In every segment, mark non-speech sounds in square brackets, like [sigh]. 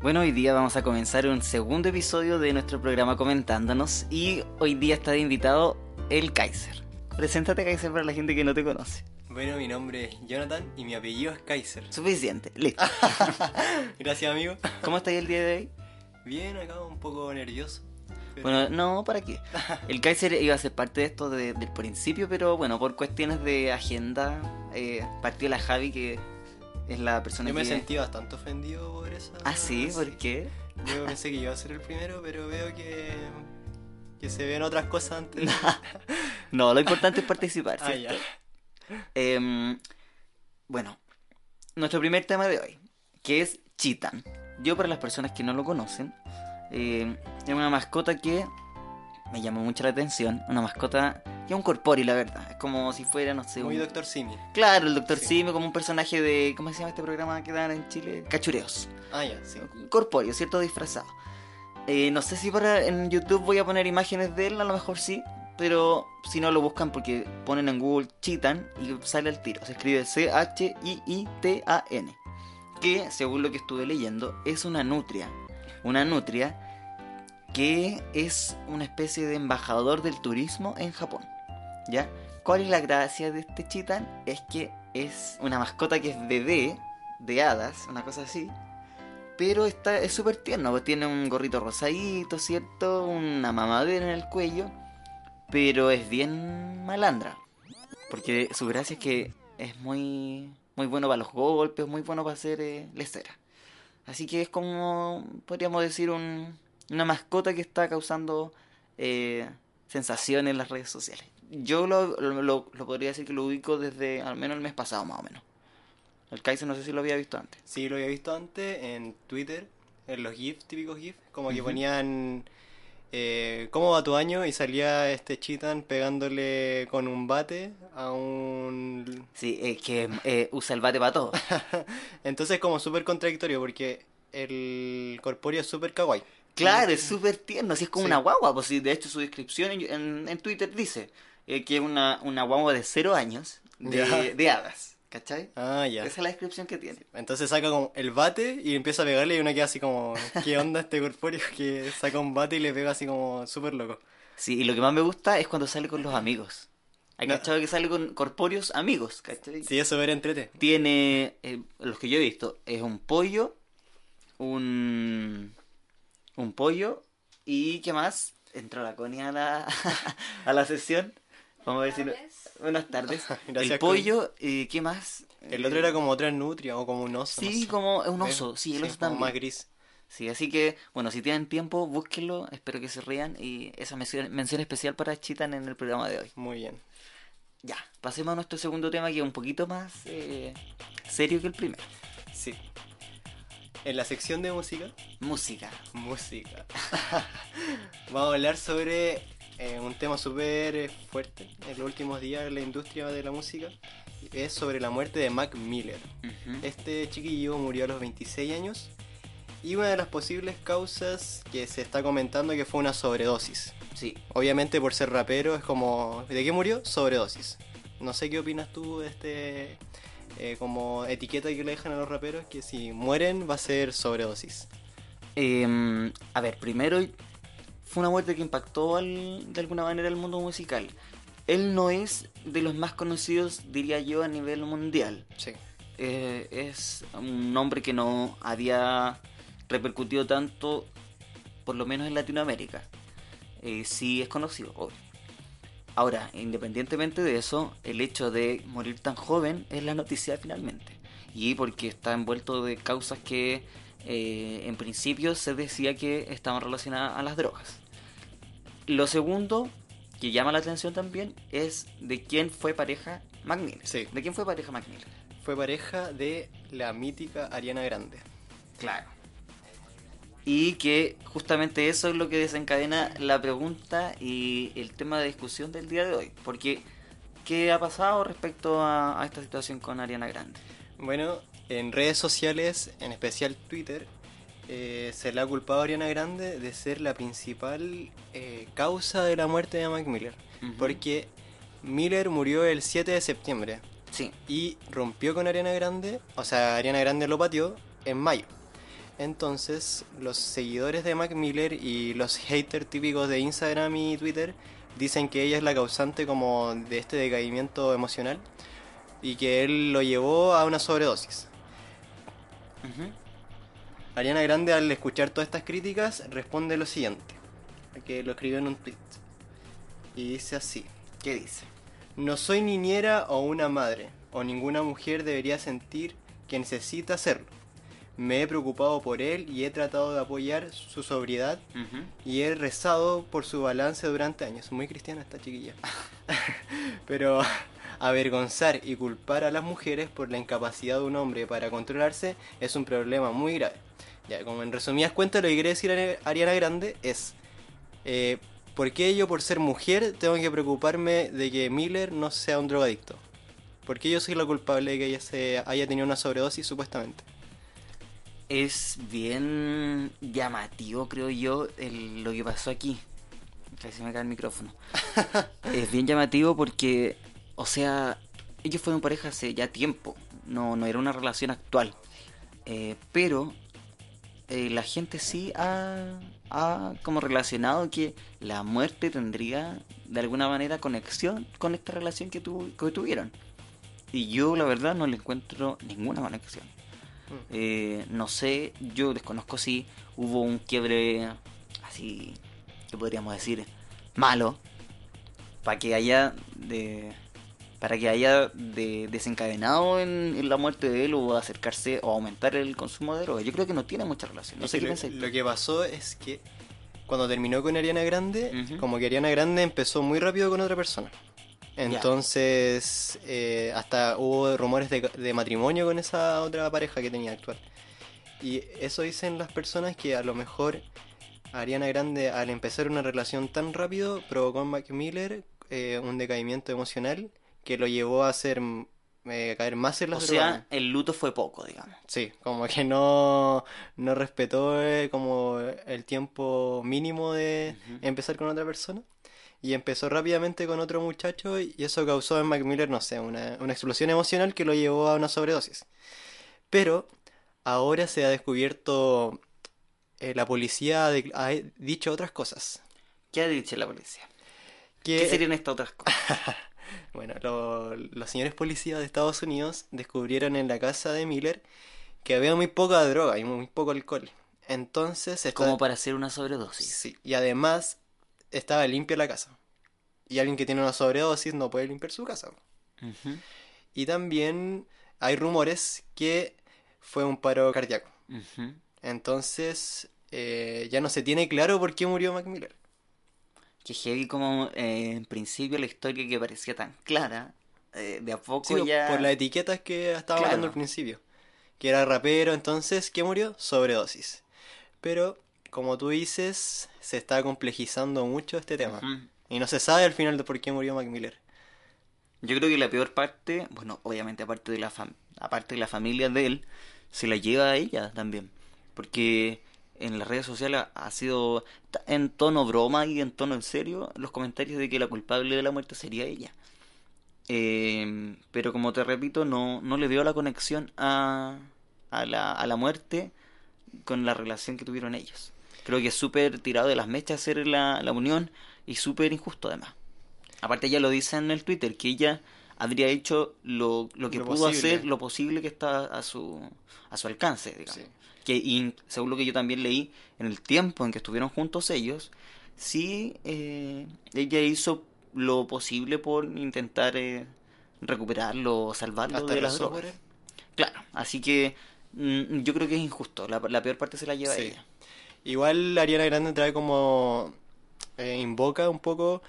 Bueno, hoy día vamos a comenzar un segundo episodio de nuestro programa Comentándonos y hoy día está de invitado el Kaiser. Preséntate Kaiser para la gente que no te conoce. Bueno, mi nombre es Jonathan y mi apellido es Kaiser. Suficiente, listo. [laughs] Gracias, amigo. ¿Cómo estáis el día de hoy? Bien, acá un poco nervioso. pero- Bueno, no, ¿para qué? El Kaiser iba a ser parte de esto de- del principio, pero bueno, por cuestiones de agenda, eh, partió la Javi, que es la persona yo me que... sentí bastante ofendido por eso. Ah, sí, ¿por qué? Yo pensé que iba a ser el primero, pero veo que, que se ven otras cosas antes. [laughs] No, lo importante es participar, ah, ya. Em, bueno, nuestro primer tema de hoy, que es Chitan. Yo, para las personas que no lo conocen, eh, es una mascota que me llamó mucho la atención. Una mascota que es un corpóreo, la verdad. Es como si fuera, no sé, Muy un... Doctor Simi. Claro, el Doctor Sí. Simi, como un personaje de. ¿Cómo se llama este programa que dan en Chile? Cachureos. Ah, ya, sí. Corpóreo, ¿cierto? Disfrazado. Eh, no sé si para en YouTube voy a poner imágenes de él, a lo mejor sí. Pero si no lo buscan porque ponen en Google Chitan y sale al tiro. Se escribe C-H-I-I-T-A-N. Que, según lo que estuve leyendo, es una nutria. Una nutria que es una especie de embajador del turismo en Japón. ¿Ya? ¿Cuál es la gracia de este Chitan? Es que es una mascota que es bebé de hadas, una cosa así. Pero está, es súper tierno, pues tiene un gorrito rosadito, ¿cierto? Una mamadera en el cuello. Pero es bien malandra. Porque su gracia es que es muy, muy bueno para los golpes, muy bueno para hacer eh. Así que es como, podríamos decir, un, una mascota que está causando eh, sensación en las redes sociales. Yo lo, lo, podría decir que lo ubico desde al menos el mes pasado, más o menos. El Kaiser no sé si lo había visto antes. Sí, lo había visto antes en Twitter, en los GIFs, típicos GIFs, como que ponían eh, ¿Cómo va tu año? Y salía este Chitan pegándole con un bate a un... Sí, es que eh, usa el bate para todo. [laughs] Entonces como súper contradictorio porque el corpóreo es súper kawaii. Claro, es súper tierno, así es como Sí. una guagua. Pues de hecho, su descripción en, en- en Twitter dice eh, que es una, una guagua de cero años de, de hadas. ¿Cachai? Ah, ya. Esa es la descripción que tiene. Entonces saca como el bate y empieza a pegarle y uno queda así como, ¿qué onda este corpóreo que saca un bate y le pega así como súper loco? Sí, y lo que más me gusta es cuando sale con los amigos. ¿Hay No. cachado que sale con corpóreos amigos? ¿Cachai? Sí, eso ver entrete. Tiene, eh, los que yo he visto, es un pollo, un, un pollo y ¿qué más? Entró la Connie a la, [laughs] a la sesión. Vamos a ver si... no- Buenas tardes. [laughs] Gracias, el pollo y ¿qué más? El otro era como otra nutria o como un oso. no Sí, sé. como un oso, sí, el oso también. más gris. Sí, así que, bueno, si tienen tiempo, búsquenlo, espero que se rían y esa mención, mención especial para Chitan en el programa de hoy. Muy bien. Ya, pasemos a nuestro segundo tema que es un poquito más eh, serio que el primero. Sí. En la sección de música, Música. música. [laughs] Vamos a hablar sobre eh, un tema súper fuerte en los últimos días en la industria de la música. Es sobre la muerte de Mac Miller. Este chiquillo murió a los 26 años y una de las posibles causas que se está comentando que fue una sobredosis. Sí, Obviamente por ser rapero es como... ¿De qué murió? Sobredosis. No sé qué opinas tú de este... eh, como etiqueta que le dejan a los raperos que si mueren va a ser sobredosis. Em, a ver, primero fue una muerte que impactó al- de alguna manera el mundo musical. Él no es de los más conocidos, diría yo, a nivel mundial. Sí. Eh, es un nombre que no había repercutido tanto, por lo menos en Latinoamérica. Eh, sí es conocido, obvio. Ahora, independientemente de eso, el hecho de morir tan joven es la noticia finalmente. Y porque está envuelto de causas que eh, en principio se decía que estaban relacionadas a las drogas. Lo segundo que llama la atención también es de quién fue pareja Miller. Sí. ¿De quién fue pareja Miller? fue pareja de la mítica Ariana Grande. Claro. Y que justamente eso es lo que desencadena la pregunta y el tema de discusión del día de hoy. Porque, ¿qué ha pasado respecto a, a esta situación con Ariana Grande? Bueno, en redes sociales, en especial Twitter, eh, se le ha culpado a Ariana Grande de ser la principal eh, causa de la muerte de Mac Miller. Porque Miller murió el 7 de septiembre Sí. y rompió con Ariana Grande, o sea, Ariana Grande lo pateó en mayo. Entonces, los seguidores de Mac Miller y los haters típicos de Instagram y Twitter dicen que ella es la causante como de este decaimiento emocional y que él lo llevó a una sobredosis. Ariana Grande al escuchar todas estas críticas responde lo siguiente, que lo escribió en un tweet. Y dice así, ¿Qué dice? no soy niñera o una madre, o ninguna mujer debería sentir que necesita hacerlo. Me he preocupado por él y he tratado de apoyar su sobriedad y he rezado por su balance durante años. Muy cristiana esta chiquilla. [laughs] Pero avergonzar y culpar a las mujeres por la incapacidad de un hombre para controlarse es un problema muy grave. Ya, como en resumidas cuentas, lo que quiere decir Ari- Ariana Grande es: eh, ¿por qué yo, por ser mujer, tengo que preocuparme de que Miller no sea un drogadicto? ¿Por qué yo soy la culpable de que ella se haya tenido una sobredosis, supuestamente? Es bien llamativo, creo yo, el- lo que pasó aquí. Casi me cae el micrófono. [laughs] es bien llamativo porque, o sea, ellos fueron pareja hace ya tiempo. No, no era una relación actual. Eh, pero eh, la gente sí ha, ha como relacionado que la muerte tendría de alguna manera conexión con esta relación que, tu- que tuvieron. Y yo la verdad no le encuentro ninguna conexión. Eh, no sé, yo desconozco si hubo un quiebre así, que podríamos decir, malo, para que haya de para que haya de, desencadenado en, en la muerte de él o acercarse o aumentar el consumo de drogas. Yo creo que no tiene mucha relación. No sé qué lo, pensáis. lo que pasó es que cuando terminó con Ariana Grande, como que Ariana Grande empezó muy rápido con otra persona. Entonces, eh, hasta hubo rumores de, de matrimonio con esa otra pareja que tenía actual. Y eso dicen las personas que a lo mejor Ariana Grande, al empezar una relación tan rápido, provocó en Mac Miller eh, un decaimiento emocional que lo llevó a hacer eh, caer más en O las sea, drogas. el luto fue poco, digamos. Sí, como que no, no respetó eh, como el tiempo mínimo de empezar con otra persona. Y empezó rápidamente con otro muchacho y eso causó en Mac Miller, no sé, una, una explosión emocional que lo llevó a una sobredosis. Pero ahora se ha descubierto, eh, la policía ha, de- ha dicho otras cosas. ¿Qué ha dicho la policía? Que, ¿Qué serían estas otras cosas? [laughs] Bueno, lo- los señores policías de Estados Unidos descubrieron en la casa de Miller que había muy poca droga y muy poco alcohol. Entonces, Como para hacer una sobredosis. sí, y además estaba limpia la casa. Y alguien que tiene una sobredosis no puede limpiar su casa. Y también hay rumores que fue un paro cardíaco. Entonces, eh, ya no se tiene claro por qué murió Mac Miller. Que heavy como eh, en principio la historia que parecía tan clara, eh, de a poco Sí, ya... por las etiquetas que estaba Claro. hablando al principio. Que era rapero, entonces, ¿qué murió? Sobredosis. Pero, como tú dices, se está complejizando mucho este tema. Y no se sabe al final de por qué murió Mac Miller. Yo creo que la peor parte, bueno, obviamente aparte de la fam- aparte de la familia de él, se la lleva a ella también, porque en las redes sociales ha- sido en tono broma y en tono en serio los comentarios de que la culpable de la muerte sería ella. Eh, pero como te repito, no, no le veo la conexión a, a, la, a la muerte con la relación que tuvieron ellos. Creo que es súper tirado de las mechas hacer la, la unión y súper injusto además. Aparte ella lo dice en el Twitter, que ella habría hecho lo, lo que Lo pudo posible. hacer, lo posible que está a su, a su alcance, digamos. Sí. Que y según lo que yo también leí, en el tiempo en que estuvieron juntos ellos, sí eh, ella hizo lo posible por intentar eh, recuperarlo salvarlo Hasta de las drogas. Claro, así que mm, yo creo que es injusto. La, la peor parte se la lleva Sí. ella. Igual Ariana Grande trae como... eh, invoca un poco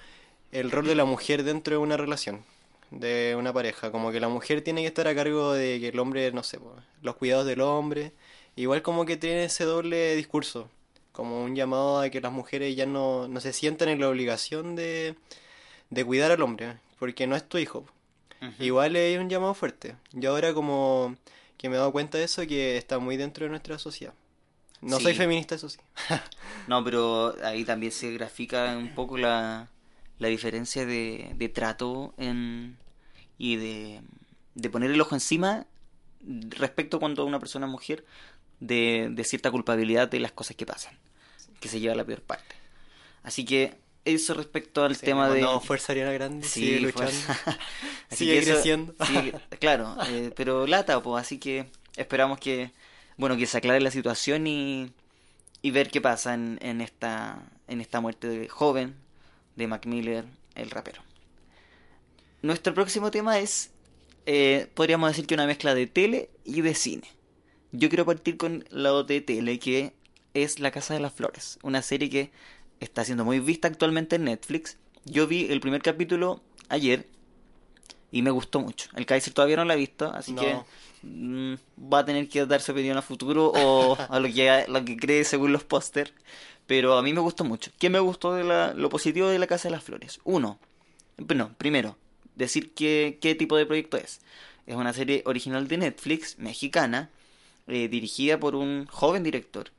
el rol de la mujer dentro de una relación. de una pareja, como que la mujer tiene que estar a cargo de que el hombre, no sé, los cuidados del hombre, igual como que tiene ese doble discurso, como un llamado a que las mujeres ya no, no se sientan en la obligación de, de cuidar al hombre, porque no es tu hijo. Igual es un llamado fuerte. Yo ahora como que me he dado cuenta de eso, que está muy dentro de nuestra sociedad. No soy feminista, eso sí. [laughs] No, pero ahí también se grafica un poco la, la diferencia de, de trato en, y de, de poner el ojo encima respecto cuando una persona es mujer de, de cierta culpabilidad de las cosas que pasan, que se lleva la peor parte. Así que eso respecto al Sí, tema de... mandamos fuerza Ariana Grande, Sí, sigue luchando. [laughs] fuerza. Sigue eso- creciendo. sí, claro, eh, pero lata, pues, así que esperamos que, bueno, que se aclare la situación y, y ver qué pasa en, en esta, en esta muerte de joven de Mac Miller, el rapero. Nuestro próximo tema es, eh, podríamos decir que una mezcla de tele y de cine. Yo quiero partir con la de tele, que es La Casa de las Flores, una serie que está siendo muy vista actualmente en Netflix. Yo vi el primer capítulo ayer y me gustó mucho. El Kaiser todavía no la ha visto, así No. que mm, va a tener que dar su opinión a futuro o a lo que, lo que cree según los póster. Pero a mí me gustó mucho. ¿Qué me gustó de la, lo positivo de La Casa de las Flores? Uno, bueno, primero, decir qué, qué tipo de proyecto es. Es una serie original de Netflix, mexicana, eh, dirigida por un joven director.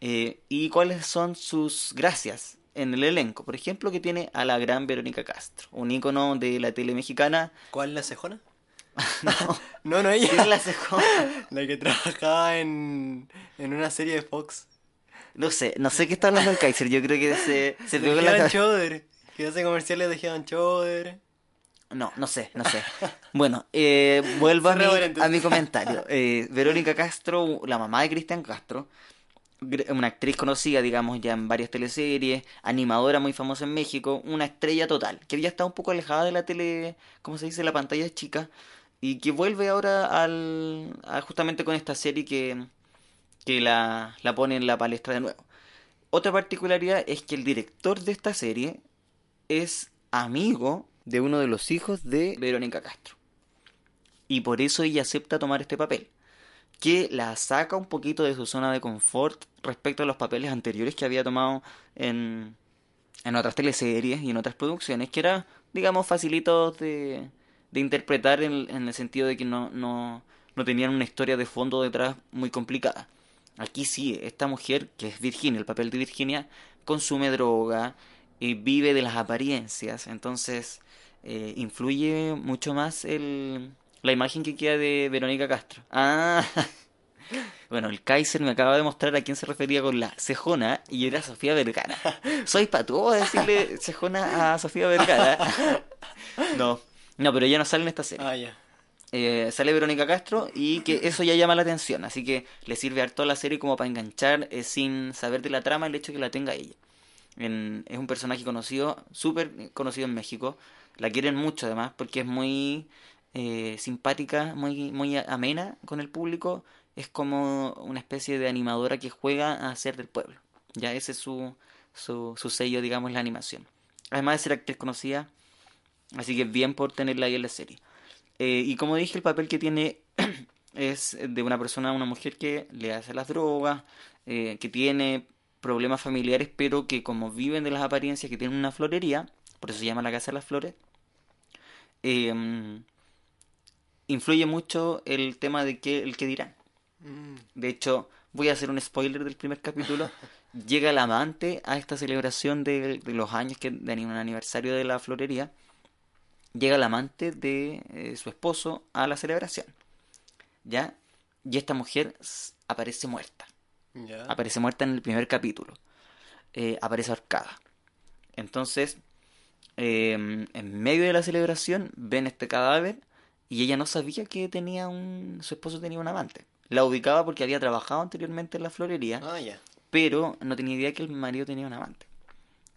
Eh, ¿Y cuáles son sus gracias en el elenco? Por ejemplo, que tiene a la gran Verónica Castro, un ícono de la tele mexicana. ¿Cuál la cejona? [laughs] No, [laughs] No, no ella. ¿quién la cejó? [laughs] La que trabajaba en, en una serie de Fox. No sé, no sé qué está hablando el Kaiser. Yo creo que se, se pegó en la. Shoulder. Que hace comerciales de Head and Shoulder. No, no sé, no sé. Bueno, eh, vuelvo a mi, a mi comentario. Eh, Verónica Castro, la mamá de Cristian Castro, una actriz conocida, digamos, ya en varias teleseries, animadora muy famosa en México, una estrella total, que había estado un poco alejada de la tele, ¿cómo se dice?, la pantalla chica, y que vuelve ahora al, a- justamente con esta serie que, que la, la pone en la palestra de nuevo. Otra particularidad es que el director de esta serie es amigo de uno de los hijos de Verónica Castro. Y por eso ella acepta tomar este papel, que la saca un poquito de su zona de confort respecto a los papeles anteriores que había tomado en, en otras teleseries y en otras producciones, que era, digamos, facilitos de, de interpretar en, en el sentido de que no, no, no tenían una historia de fondo detrás muy complicada. Aquí sí, esta mujer, que es Virginia, el papel de Virginia, consume droga, y vive de las apariencias, entonces eh, influye mucho más el, la imagen que queda de Verónica Castro. Ah, [laughs] bueno, el Kaiser me acaba de mostrar a quién se refería con la cejona y era Sofía Vergara. [laughs] Soy patúo a decirle cejona a Sofía Vergara. [laughs] No, no, pero ella no sale en esta serie. Ah, ya. Eh, sale Verónica Castro y que eso ya llama la atención, así que le sirve harto a la serie como para enganchar eh, sin saber de la trama el hecho de que la tenga ella. En- es un personaje conocido, súper conocido en México, la quieren mucho además porque es muy eh, simpática, muy, muy amena con el público, es como una especie de animadora que juega a ser del pueblo, ya ese es su, su, su sello, digamos, la animación. Además de ser actriz conocida, así que bien por tenerla ahí en la serie. Eh, y como dije, el papel que tiene [clears throat] es de una persona, una mujer que le hace las drogas, eh, que tiene problemas familiares, pero que como viven de las apariencias, que tienen una florería, por eso se llama la Casa de las Flores, influye mucho el tema de que, el que dirán. Mm. De hecho, voy a hacer un spoiler del primer capítulo. [laughs] Llega el amante a esta celebración de, de los años que de un aniversario de la florería. Llega el amante de eh, su esposo a la celebración. ¿Ya? Y esta mujer aparece muerta. Aparece muerta en el primer capítulo. Eh, aparece ahorcada. Entonces, eh, en medio de la celebración, ven este cadáver y ella no sabía que tenía un. su esposo tenía un amante. La ubicaba porque había trabajado anteriormente en la florería, Ah, pero no tenía idea que el marido tenía un amante.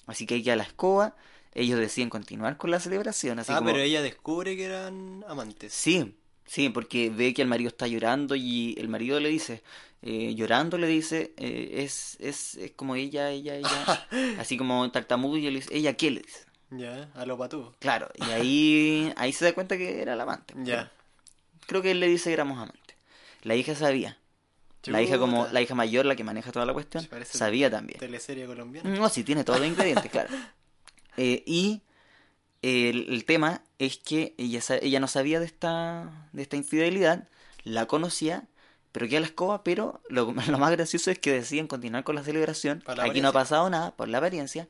Así que ella la escoba, ellos deciden continuar con la celebración. Así ah, como, pero ella descubre que eran amantes. Sí, sí, porque ve que el marido está llorando y el marido le dice, eh, llorando le dice, eh, es, es, es como ella, ella, ella, [laughs] así como tartamudo y le dice, ¿ella qué le dice? Ya, a lo patú. Claro, y [laughs] ahí, ahí se da cuenta que era la amante. Ya. Creo que él le dice que éramos amantes. La hija sabía. La hija como la hija mayor, la que maneja toda la cuestión, sabía también. Teleserie colombiana. No, sí, tiene todos los ingredientes, claro. [laughs] Eh, y el, el tema es que ella, ella no sabía de esta, de esta infidelidad, la conocía, pero queda la escoba, pero lo, [laughs] lo más gracioso es que deciden continuar con la celebración. Aquí no ha pasado nada, por la apariencia.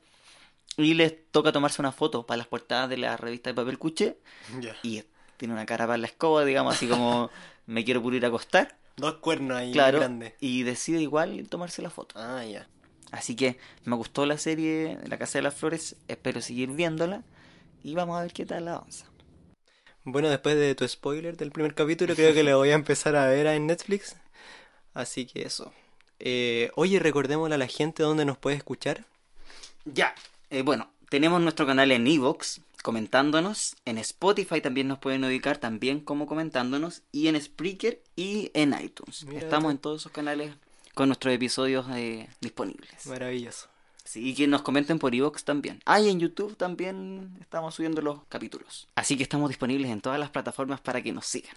Y les toca tomarse una foto para las portadas de la revista de papel cuché. Ya. Y tiene una cara para la escoba, digamos, así como [laughs] me quiero pulir a acostar. Dos cuernos ahí Claro. grandes. Y decide igual tomarse la foto. Ah, ya. Así que me gustó la serie La Casa de las Flores, espero seguir viéndola y vamos a ver qué tal avanza. Bueno, después de tu spoiler del primer capítulo, creo que le voy a empezar a ver en Netflix. Así que eso. Eh, oye, recordémosle a la gente dónde nos puede escuchar. Ya. Eh, bueno, tenemos nuestro canal en Evox comentándonos, en Spotify también nos pueden ubicar también como comentándonos y en Spreaker y en iTunes. Mira Estamos en todos esos canales con nuestros episodios eh, disponibles. Maravilloso. Sí, y que nos comenten por Evox también. Ah, y en YouTube también estamos subiendo los capítulos. Así que estamos disponibles en todas las plataformas para que nos sigan.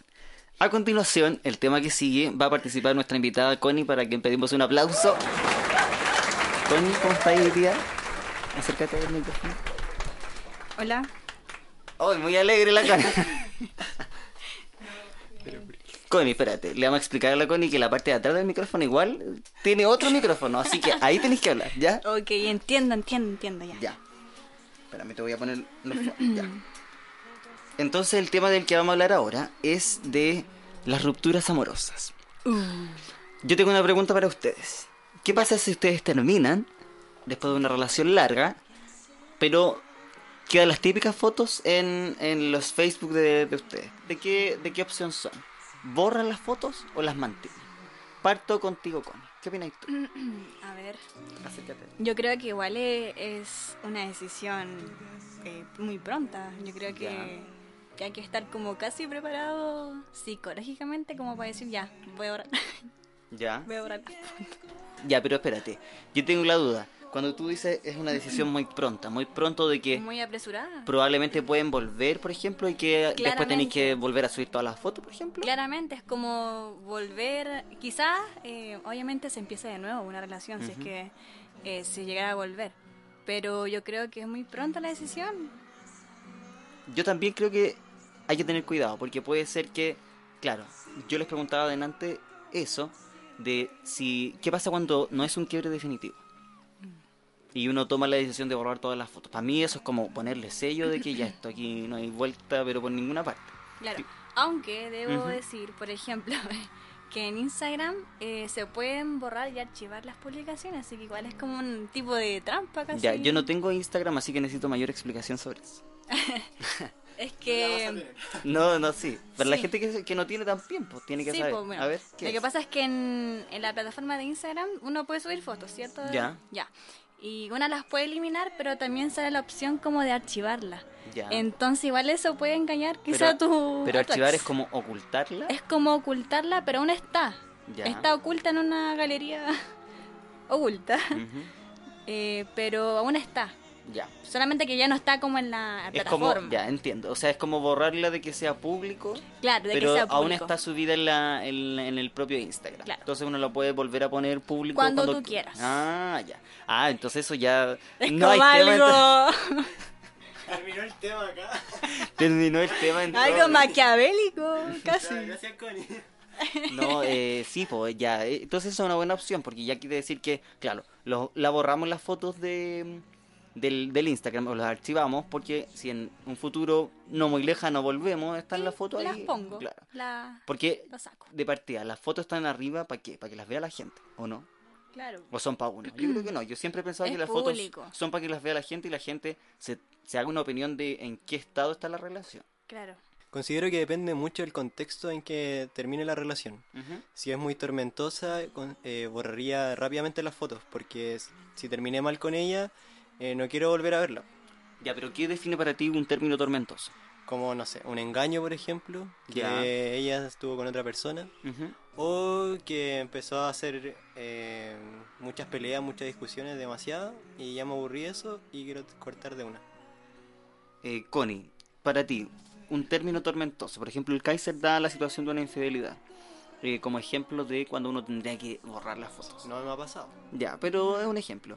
A continuación, el tema que sigue va a participar nuestra invitada Connie para que pedimos un aplauso. Connie, ¿cómo estás hoy día? Acércate al micrófono. Hola. ¡Ay, muy alegre la cara! Connie, espérate, le vamos a explicar a la Connie que la parte de atrás del micrófono igual tiene otro micrófono, así que ahí tenéis que hablar, ¿ya? Ok, entiendo, entiendo, entiendo ya. Ya. Espérame, te voy a poner los ya. Entonces el tema del que vamos a hablar ahora es de las rupturas amorosas. Yo tengo una pregunta para ustedes. ¿Qué pasa si ustedes terminan después de una relación larga, pero quedan las típicas fotos en, en los Facebook de, de ustedes? ¿De qué, ¿De qué opción son? ¿Borran las fotos o las mantienen? Parto contigo, Connie. ¿Qué opinas tú? [clears throat] A ver, Acércate. yo creo que igual e- es una decisión eh, muy pronta. Yo creo que, que hay que estar como casi preparado psicológicamente como para decir ya, voy a orar. ¿Ya? [laughs] voy a orar. Ya, pero espérate. Yo tengo la duda. Cuando tú dices es una decisión muy pronta, muy pronto de que Muy apresurada. probablemente pueden volver, por ejemplo, y que después tenéis que volver a subir todas las fotos, por ejemplo. Claramente es como volver, quizás eh, obviamente se empieza de nuevo una relación si es que eh, se llegara a volver, pero yo creo que es muy pronta la decisión. Yo también creo que hay que tener cuidado, porque puede ser que, claro, yo les preguntaba adelante eso, de si, ¿qué pasa cuando no es un quiebre definitivo? Y uno toma la decisión de borrar todas las fotos. Para mí eso es como ponerle sello de que ya [laughs] esto aquí no hay vuelta, pero por ninguna parte. Claro, Sí. aunque debo Ujú. decir, por ejemplo, [laughs] que en Instagram eh, se pueden borrar y archivar las publicaciones, así que igual es como un tipo de trampa casi. Ya, yo no tengo Instagram, así que necesito mayor explicación sobre eso. [laughs] Es que... No, no, sí. Pero la Sí. gente que, que no tiene también, pues tiene que Sí, saber. pues, bueno, A ver, ¿qué lo que es? pasa es que en, en la plataforma de Instagram uno puede subir fotos, ¿cierto? Ya. Ya. Y una las puede eliminar, pero también sale la opción como de archivarla. Ya. Entonces igual eso puede engañar quizá pero, tu... Pero archivar ex. es como ocultarla. Es como ocultarla, pero aún está. Ya. Está oculta en una galería [laughs] oculta. Eh, pero aún está. Ya. Solamente que ya no está como en la Es como, ya entiendo. O sea, es como borrarla de que sea público, Claro, de pero que sea aún público. está subida en, la, en, en el propio Instagram. Claro. Entonces uno lo puede volver a poner público Cuando tú quieras. Ah, ya. Ah, entonces eso ya Es no hay como tema. entonces- algo, [laughs] Terminó el tema acá. [laughs] Terminó el tema entonces. algo maquiavélico, casi. Gracias, Connie. [laughs] No, eh, sí, pues ya. eh, Entonces eso es una buena opción, porque ya quiere decir que, claro, lo- la borramos las fotos de del, del Instagram o las archivamos, porque si en un futuro no muy lejano volvemos, están las fotos las ahí. pongo. Claro. La, Porque saco. de partida, las fotos están arriba, ¿para qué? ¿Para que las vea la gente? ¿O no? Claro. ¿O son para uno? Yo creo que no. Yo siempre he pensado Es que las público. fotos son para que las vea la gente y la gente se, se haga una opinión de en qué estado está la relación. Claro. Considero que depende mucho del contexto en que termine la relación. Si es muy tormentosa, con- eh, borraría rápidamente las fotos, porque si terminé mal con ella, eh, no quiero volver a verla. Ya, pero ¿qué define para ti un término tormentoso? Como, no sé, un engaño, por ejemplo, que Ya. ella estuvo con otra persona, o que empezó a hacer eh, muchas peleas, muchas discusiones, demasiado, y ya me aburrí de eso y quiero cortar de una. eh, Connie, para ti, un término tormentoso. Por ejemplo, el Kaiser da la situación de una infidelidad. eh, como ejemplo de cuando uno tendría que borrar las fotos. No me ha pasado. Ya, pero es un ejemplo.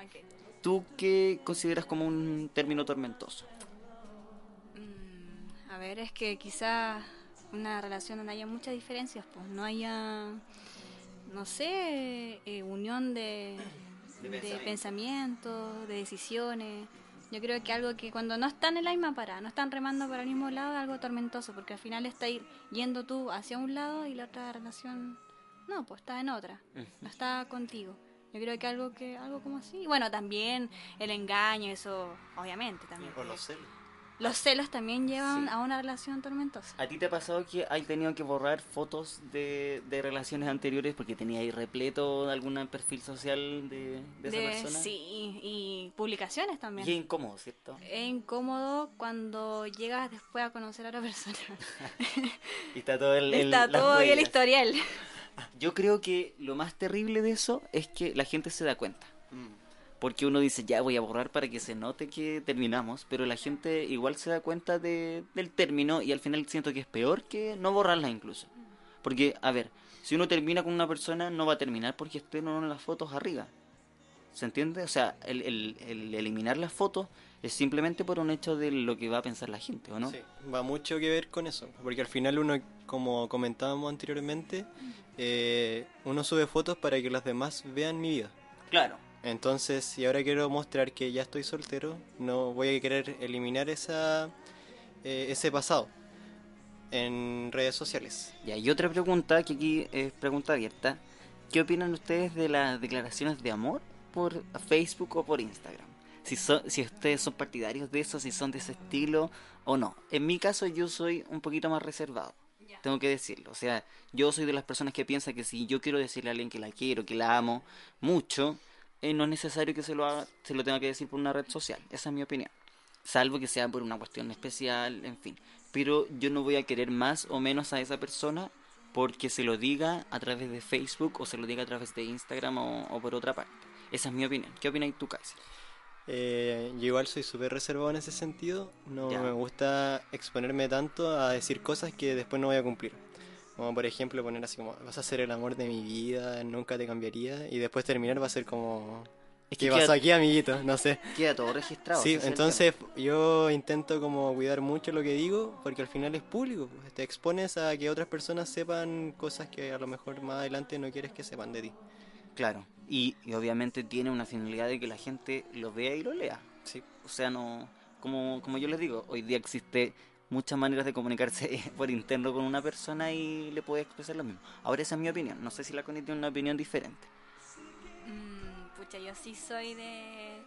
¿Tú qué consideras como un término tormentoso? Mm, a ver, es que quizá una relación donde haya muchas diferencias, pues no haya, no sé, eh, unión de, De de pensamiento. pensamientos, de decisiones. Yo creo que algo que cuando no están en la misma parada, no están remando para el mismo lado, es algo tormentoso, porque al final está ir yendo tú hacia un lado y la otra relación, no, pues está en otra, no está contigo. Yo creo que algo que algo como así. Y Bueno, también el engaño, eso, obviamente también. O los celos. Los celos también llevan Sí. a una relación tormentosa. ¿A ti te ha pasado que has tenido que borrar fotos de, de relaciones anteriores porque tenía ahí repleto algún perfil social de, de esa De- persona? Sí, y publicaciones también. Y es incómodo, ¿cierto? Es incómodo cuando llegas después a conocer a otra persona. [laughs] Y está todo el, el- Está todo ahí el historial. Yo creo que lo más terrible de eso es que la gente se da cuenta. Mm. Porque uno dice, ya voy a borrar para que se note que terminamos, pero la gente igual se da cuenta de, del término y al final siento que es peor que no borrarla incluso. Porque, a ver, si uno termina con una persona, no va a terminar porque estén o no las fotos arriba. ¿Se entiende? O sea, el, el- el eliminar las fotos es simplemente por un hecho de lo que va a pensar la gente, ¿o no? Sí, va mucho que ver con eso, porque al final uno, como comentábamos anteriormente, eh, uno sube fotos para que los demás vean mi vida. Claro. Entonces, si ahora quiero mostrar que ya estoy soltero, no voy a querer eliminar esa, eh, ese pasado en redes sociales. Ya, y otra pregunta, que aquí es pregunta abierta. ¿Qué opinan ustedes de las declaraciones de amor por Facebook o por Instagram? Si, son, si ustedes son partidarios de eso, si son de ese estilo o no. En mi caso yo soy un poquito más reservado, tengo que decirlo. O sea, yo soy de las personas que piensa que si yo quiero decirle a alguien que la quiero, que la amo mucho, eh, no es necesario que se lo, haga, se lo tenga que decir por una red social. Esa es mi opinión. Salvo que sea por una cuestión especial, en fin. Pero yo no voy a querer más o menos a esa persona porque se lo diga a través de Facebook o se lo diga a través de Instagram o, o por otra parte. Esa es mi opinión. ¿Qué opinas tú, Kaiser? Eh, yo igual soy súper reservado en ese sentido, no Ya. me gusta exponerme tanto a decir cosas que después no voy a cumplir. Como por ejemplo poner así como, vas a ser el amor de mi vida, nunca te cambiaría, y después terminar va a ser como, Es que ¿qué queda- pasó aquí amiguito? No sé. Queda todo registrado. Sí, entonces yo intento como cuidar mucho lo que digo porque al final es público. Te expones a que otras personas sepan cosas que a lo mejor más adelante no quieres que sepan de ti. Claro. Y, y obviamente tiene una finalidad de que la gente lo vea y lo lea. Sí. O sea, no. Como, como yo les digo, hoy día existe muchas maneras de comunicarse [laughs] por interno con una persona y le puede expresar lo mismo. Ahora esa es mi opinión. No sé si la Connie tiene una opinión diferente. Mm, pucha, yo sí soy de,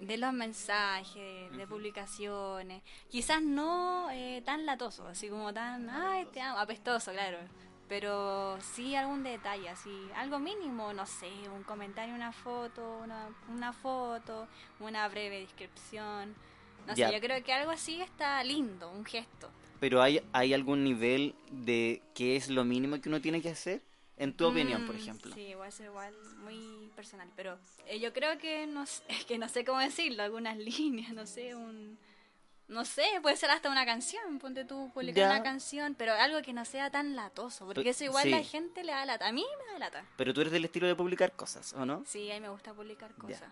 de los mensajes, de publicaciones. Quizás no eh, tan latoso, así como tan, ay, te amo, apestoso, claro. Pero sí algún detalle, así, algo mínimo, no sé, un comentario, una foto, una, una foto, una breve descripción. No Ya. sé, yo creo que algo así está lindo, un gesto. Pero hay, hay algún nivel de qué es lo mínimo que uno tiene que hacer, en tu opinión, por Mm, ejemplo. Sí, igual es igual muy personal, pero eh, yo creo que no, [laughs] es que no sé cómo decirlo, algunas [laughs] líneas, no sé, un no sé, puede ser hasta una canción, ponte tú publicar Ya. una canción, pero algo que no sea tan latoso, porque eso igual sí. la gente le da lata, a mí me da lata. Pero tú eres del estilo de publicar cosas, ¿o no? Sí, a mí me gusta publicar cosas.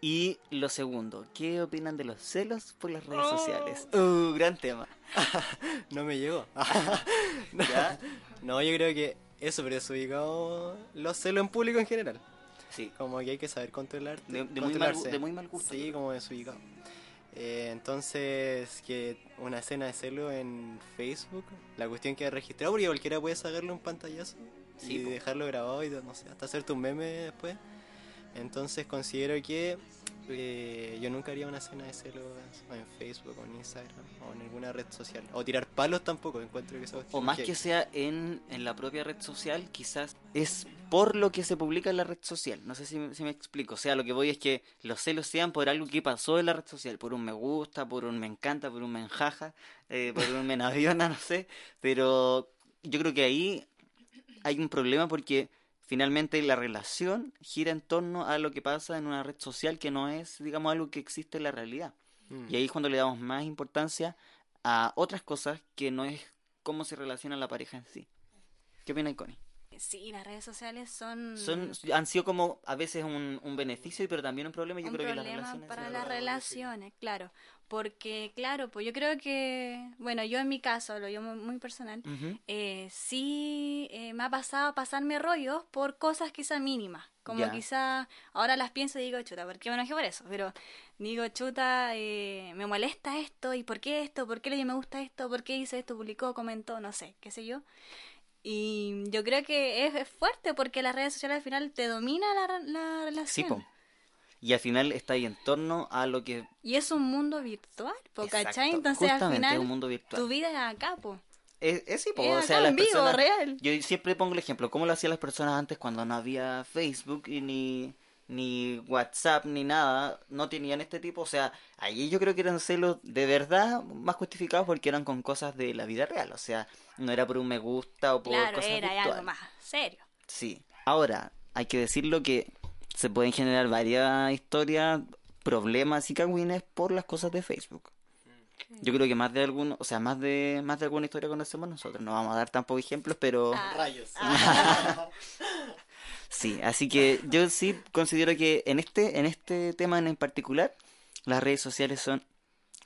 Y lo segundo, ¿qué opinan de los celos por las redes Oh. sociales? Uh, gran tema. [laughs] No me llegó. [laughs] ¿Ya? no, yo creo que eso, pero desubicado los celos en público en general. Sí. Como que hay que saber controlar. De- de muy mal de muy mal gusto. Sí, como desubicado. Eh, entonces, que una escena de celo en Facebook, la cuestión queda registrada porque cualquiera puede sacarle un pantallazo Sí, y po. dejarlo grabado y no sé, hasta hacerte un meme después. Entonces considero que eh, yo nunca haría una escena de celo en Facebook o en Instagram o en alguna red social. O tirar palos tampoco, encuentro que eso O más que sea en, en la propia red social, quizás es por lo que se publica en la red social. No sé si, me- si me explico. O sea, lo que voy es que los celos sean por algo que pasó en la red social. Por un me gusta, por un me encanta, por un me enjaja, eh, por un me [laughs] aviona, no sé. Pero yo creo que ahí hay un problema porque finalmente la relación gira en torno a lo que pasa en una red social que no es, digamos, algo que existe en la realidad. Mm. Y ahí es cuando le damos más importancia a otras cosas que no es cómo se relaciona la pareja en sí. ¿Qué opinas, Connie? Sí, las redes sociales son, Son, han sido como a veces un, un beneficio, pero también un problema. Yo un creo que las relaciones... para las relaciones, claro. Porque, claro, pues yo creo que, bueno, yo en mi caso, lo yo muy, personal, eh, sí eh, me ha pasado pasarme rollos por cosas quizá mínimas. Como quizá ahora las pienso y digo, chuta, ¿por qué me enojé por eso? Pero digo, chuta, eh, me molesta esto, ¿y por qué esto? ¿Por qué le me gusta esto? ¿Por qué hizo esto? ¿Publicó? ¿Comentó? No sé, qué sé yo. Y yo creo que es, es fuerte porque las redes sociales al final te domina la, la relación. Sí, po. Y al final está ahí en torno a lo que... Y es un mundo virtual, po, ¿cachai? Entonces al final es un mundo virtual. tu vida es acá, po. Es, es sí, po, Es o sea, las en vivo, personas... real. Yo siempre pongo el ejemplo, ¿cómo lo hacían las personas antes cuando no había Facebook y ni, ni WhatsApp ni nada? No tenían este tipo, o sea, ahí yo creo que eran celos de verdad más justificados porque eran con cosas de la vida real, o sea, no era por un me gusta o por Claro, cosas era virtuales. algo más serio. Sí. Ahora, hay que decirlo que se pueden generar varias historias, problemas y cagüines por las cosas de Facebook. Yo creo que más de alguno, o sea, más de más de alguna historia conocemos nosotros. No vamos a dar tampoco ejemplos, pero Ah. Rayos. [laughs] [laughs] sí, así que yo sí considero que en este en este tema en particular las redes sociales son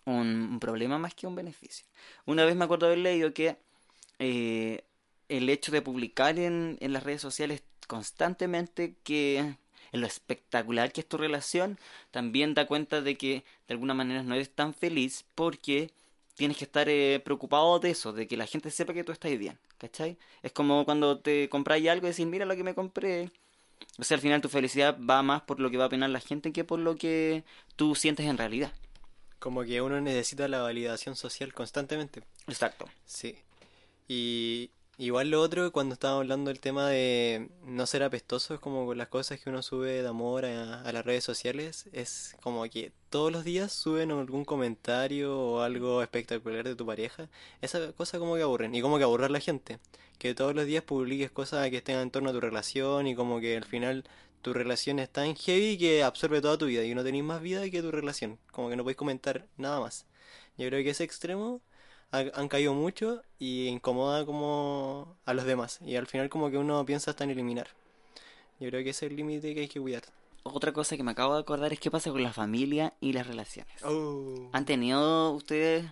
un, problema más que un beneficio. Una vez me acuerdo haber leído que eh, el hecho de publicar en, en las redes sociales constantemente que en lo espectacular que es tu relación, también da cuenta de que de alguna manera no eres tan feliz porque tienes que estar eh, preocupado de eso, de que la gente sepa que tú estás bien, ¿cachai? Es como cuando te compráis algo y decís, mira lo que me compré. O sea, al final tu felicidad va más por lo que va a opinar la gente que por lo que tú sientes en realidad. Como que uno necesita la validación social constantemente. Exacto. Sí. Y igual lo otro, cuando estábamos hablando del tema de no ser apestoso, es como las cosas que uno sube de amor a, las redes sociales, es como que todos los días suben algún comentario o algo espectacular de tu pareja. Esa cosa como que aburren, y como que aburre a la gente. Que todos los días publiques cosas que estén en torno a tu relación y como que al final tu relación es tan heavy que absorbe toda tu vida y no tenéis más vida que tu relación. Como que no podéis comentar nada más. Yo creo que ese extremo ha- han caído mucho y incomoda como a los demás. Y al final como que uno piensa hasta en eliminar. Yo creo que ese es el límite que hay que cuidar. Otra cosa que me acabo de acordar es qué pasa con la familia y las relaciones. Oh. ¿Han tenido ustedes,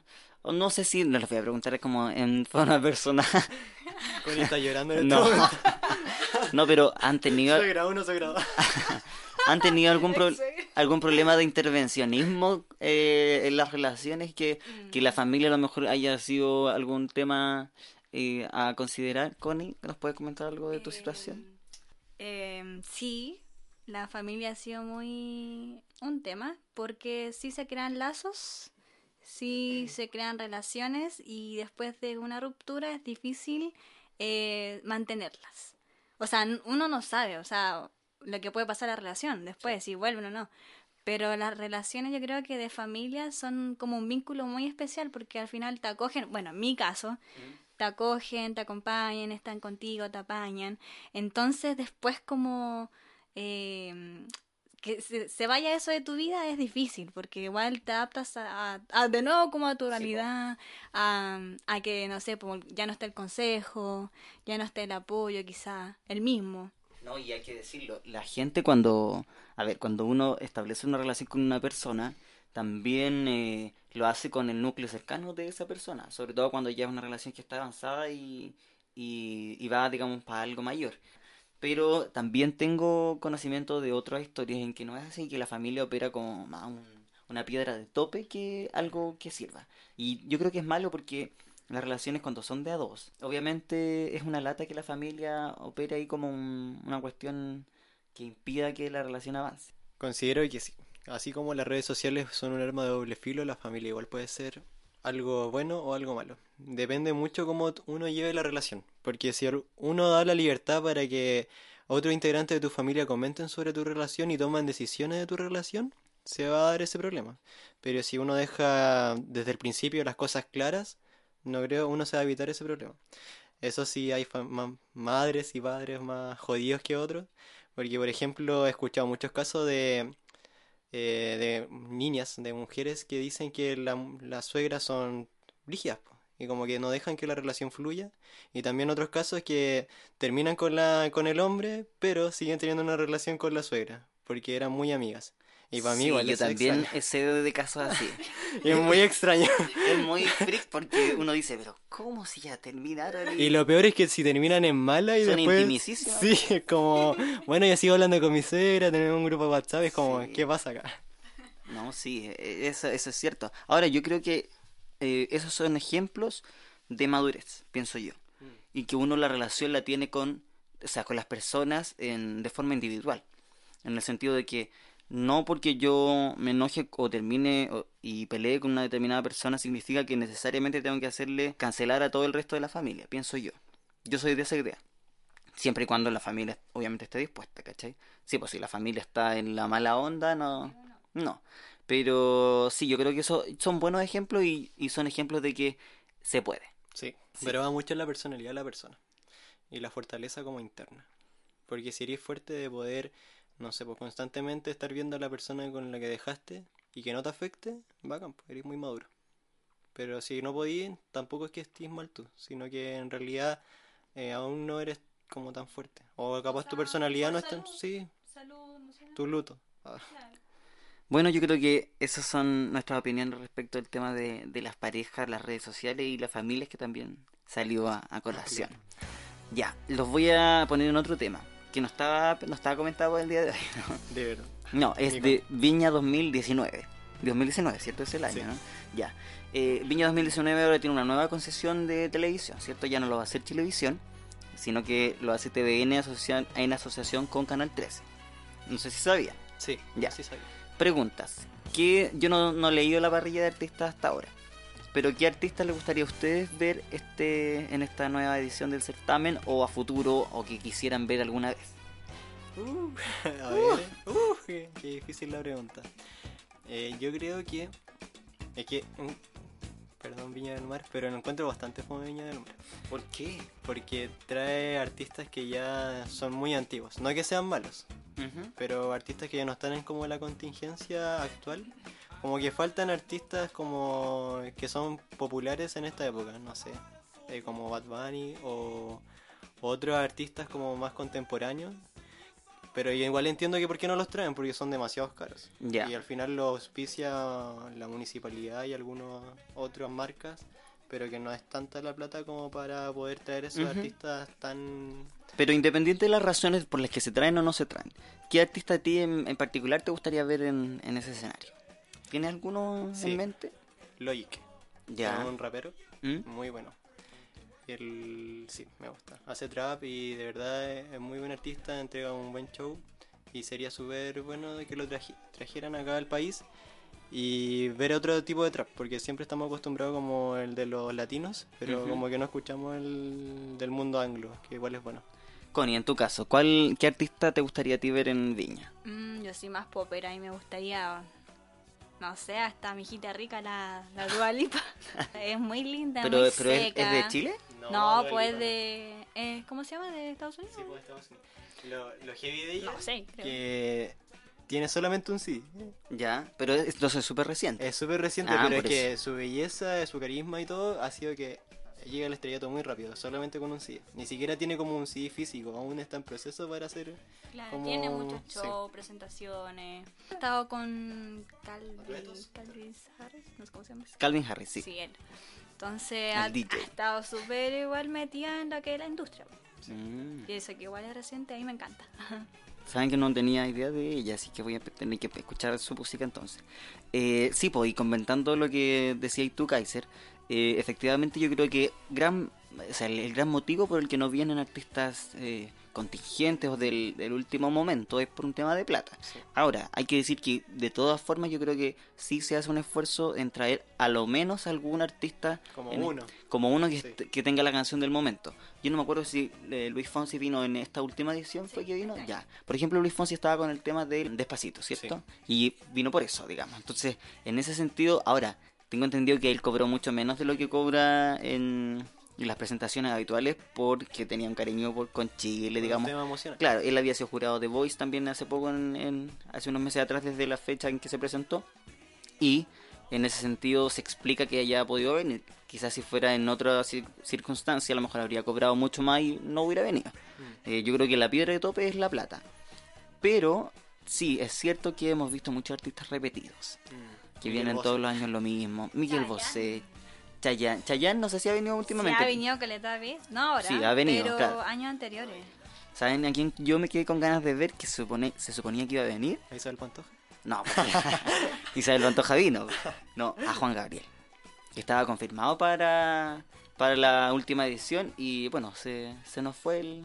no sé si, no les voy a preguntar como en forma personal, [laughs] está llorando en este no, [laughs] no, pero han tenido, Se grabó, no se grabó. [laughs] han tenido algún pro- algún problema de intervencionismo eh, en las relaciones que, que la familia a lo mejor haya sido algún tema eh, a considerar. Connie, ¿nos puedes comentar algo de tu situación? Eh, sí, la familia ha sido muy un tema porque sí se crean lazos, sí se crean relaciones y después de una ruptura es difícil eh, mantenerlas. O sea, uno no sabe, o sea, lo que puede pasar a la relación después, si vuelven o no. Pero las relaciones yo creo que de familia son como un vínculo muy especial porque al final te acogen, bueno, en mi caso, te acogen, te acompañan, están contigo, te apañan. Entonces después como eh, que se, se vaya eso de tu vida es difícil porque igual te adaptas a, a- a- de nuevo como a tu realidad, a, a que no sé, ya no está el consejo, ya no está el apoyo quizá, el mismo. No, y hay que decirlo, la gente cuando, a ver, cuando uno establece una relación con una persona, también eh, lo hace con el núcleo cercano de esa persona, sobre todo cuando ya es una relación que está avanzada y, y, va, digamos, para algo mayor. Pero también tengo conocimiento de otras historias en que no es así, que la familia opera como más un- una piedra de tope que algo que sirva. Y yo creo que es malo porque las relaciones cuando son de a dos, obviamente es una lata que la familia opere ahí como un- una cuestión que impida que la relación avance. Considero que sí. Así como las redes sociales son un arma de doble filo, la familia igual puede ser algo bueno o algo malo. Depende mucho cómo uno lleve la relación. Porque si uno da la libertad para que otros integrantes de tu familia comenten sobre tu relación y toman decisiones de tu relación, se va a dar ese problema. Pero si uno deja desde el principio las cosas claras, no creo uno se va a evitar ese problema. Eso sí, hay ma- madres y padres más jodidos que otros. Porque, por ejemplo, he escuchado muchos casos de eh, de niñas, de mujeres que dicen que la- las suegras son rígidas y como que no dejan que la relación fluya. Y también otros casos que terminan con la con el hombre, pero siguen teniendo una relación con la suegra, porque eran muy amigas. Y para mí Sí, igual yo también extraño. sé de casos así. Y [laughs] es muy extraño. [laughs] es muy freak [laughs] porque uno dice, pero ¿cómo si ya terminaron? Y lo peor es que si terminan en mala y Son después... Sí, es como... Bueno, yo sigo hablando con mi suegra, tenemos un grupo de WhatsApp, es como, Sí. ¿qué pasa acá? No, sí, eh, eso, eso es cierto. Ahora, yo creo que eh, esos son ejemplos de madurez, pienso yo. Y que uno la relación la tiene con, o sea, con las personas en, de forma individual. En el sentido de que no porque yo me enoje o termine o- y pelee con una determinada persona significa que necesariamente tengo que hacerle cancelar a todo el resto de la familia, pienso yo. Yo soy de esa idea. Siempre y cuando la familia obviamente esté dispuesta, ¿cachai? Sí, pues si la familia está en la mala onda, no. No. Pero sí, yo creo que eso son buenos ejemplos y, y son ejemplos de que se puede. Sí, pero va mucho en la personalidad de la persona y la fortaleza como interna. Porque si eres fuerte de poder, no sé, pues constantemente estar viendo a la persona con la que dejaste y que no te afecte, bacán, pues eres muy maduro. Pero si no podías, tampoco es que estés mal tú, sino que en realidad eh, aún no eres como tan fuerte. O capaz tu personalidad no es tan... Sí, Salud tu luto. Ah, Bueno, yo creo que esas son nuestras opiniones respecto al tema de, de las parejas, las redes sociales y las familias que también salió a, a colación. Ya, los voy a poner en otro tema, que no estaba, no estaba comentado el día de hoy. [laughs] ¿no? de verdad. No, es de Viña 2019. 2019, ¿cierto? Es el año, Sí. ¿no? Ya. Eh, Viña 2019 ahora tiene una nueva concesión de televisión, ¿cierto? Ya no lo va a hacer televisión, sino que lo hace TVN asociación, en asociación con Canal 13. No sé si sabían. Sí, Ya. sí sabía. Preguntas. ¿Qué, yo no, no he leído la parrilla de artistas hasta ahora. Pero ¿qué artistas les gustaría a ustedes ver este en esta nueva edición del certamen o a futuro o que quisieran ver alguna vez? Uh, [laughs] a ver, uh, qué, qué difícil la pregunta. Eh, yo creo que es que mm, perdón Viña del Mar, pero lo encuentro bastante fome Viña del Mar, ¿Por qué? porque trae artistas que ya son muy antiguos, no que sean malos, pero artistas que ya no están en como la contingencia actual. Como que faltan artistas como que son populares en esta época, no sé, eh, como Bad Bunny o o otros artistas como más contemporáneos. Pero yo igual entiendo que por qué no los traen, porque son demasiados caros. Y al final los auspicia la municipalidad y algunas otras marcas, pero que no es tanta la plata como para poder traer esos artistas tan... Pero independiente de las razones por las que se traen o no se traen, ¿qué artista a ti en, en particular te gustaría ver en, en ese escenario? ¿Tienes alguno Sí. en mente? Logic. Ya. Un rapero ¿Mm? muy bueno. El... Sí, me gusta. Hace trap y de verdad es es muy buen artista, entrega un buen show y sería súper bueno de que lo trajeran acá al país y ver otro tipo de trap, porque siempre estamos acostumbrados como el de los latinos, pero como que no escuchamos el del mundo anglo, que igual es bueno. Connie, en tu caso, ¿cuál, ¿qué artista te gustaría a ti ver en Viña? Mm, yo soy más popera y me gustaría, no sé, hasta mi hijita rica, la, la Dua Lipa. [laughs] es muy linda, Pero, muy pero es, seca. es de Chile? No, pues de... eh, ¿Cómo se llama? ¿De Estados Unidos? Sí, pues Estados Unidos. Lo, lo heavy de ella No sé, creo. que tiene solamente un CD. Ya, pero es- entonces es súper reciente. Es súper reciente, Ah, pero es que su belleza, su carisma y todo ha sido que llega al estrellato muy rápido, solamente con un CD. Ni siquiera tiene como un CD físico, aún está en proceso para hacer. Claro, como- tiene muchos sí. shows, presentaciones. He estado con Calvin. Calvin Harris, no sé cómo se llama. Calvin Harris, sí. él. Entonces ha, estado súper igual metida en lo que es la industria. Mm. Y eso que igual es reciente, a mí me encanta. [laughs] Saben que no tenía idea de ella, así que voy a tener que escuchar su música entonces. Eh, sí, pues, y comentando lo que decías tú, Kaiser, eh, efectivamente yo creo que gran, o sea, el, el gran motivo por el que no vienen artistas eh, contingentes o del, del último momento es por un tema de plata. Sí. Ahora, hay que decir que de todas formas yo creo que sí se hace un esfuerzo en traer a lo menos algún artista Como en- uno. como uno que, Sí. que tenga la canción del momento. Yo no me acuerdo si eh, Luis Fonsi vino en esta última edición, fue que vino. Ya. Por ejemplo, Luis Fonsi estaba con el tema del Despacito, ¿cierto? Y vino por eso, digamos. Entonces, en ese sentido, ahora, tengo entendido que él cobró mucho menos de lo que cobra en, las presentaciones habituales porque tenía un cariño por, con Chile, digamos. Claro, él había sido jurado de Voice también hace poco, en, en- hace unos meses atrás, desde la fecha en que se presentó. Y en ese sentido se explica que haya podido venir. Quizás si fuera en otra cir- circunstancia, a lo mejor habría cobrado mucho más y no hubiera venido. Eh, yo creo que la piedra de tope es la plata. Pero sí, es cierto que hemos visto muchos artistas repetidos. Mm. Que Miguel vienen Bosé. todos los años lo mismo. Miguel Chayanne. Bosé, Chayanne. Chayanne no sé si ha venido últimamente. ha venido caleta vez, no ahora, Sí, ha venido, pero claro. años anteriores. ¿Saben a quién yo me quedé con ganas de ver que se, supone, se suponía que iba a venir? ¿A Isabel Pantoja? No, porque [laughs] Isabel Pantoja vino. No, a Juan Gabriel. Que estaba confirmado para, para la última edición y bueno, se, se nos fue el,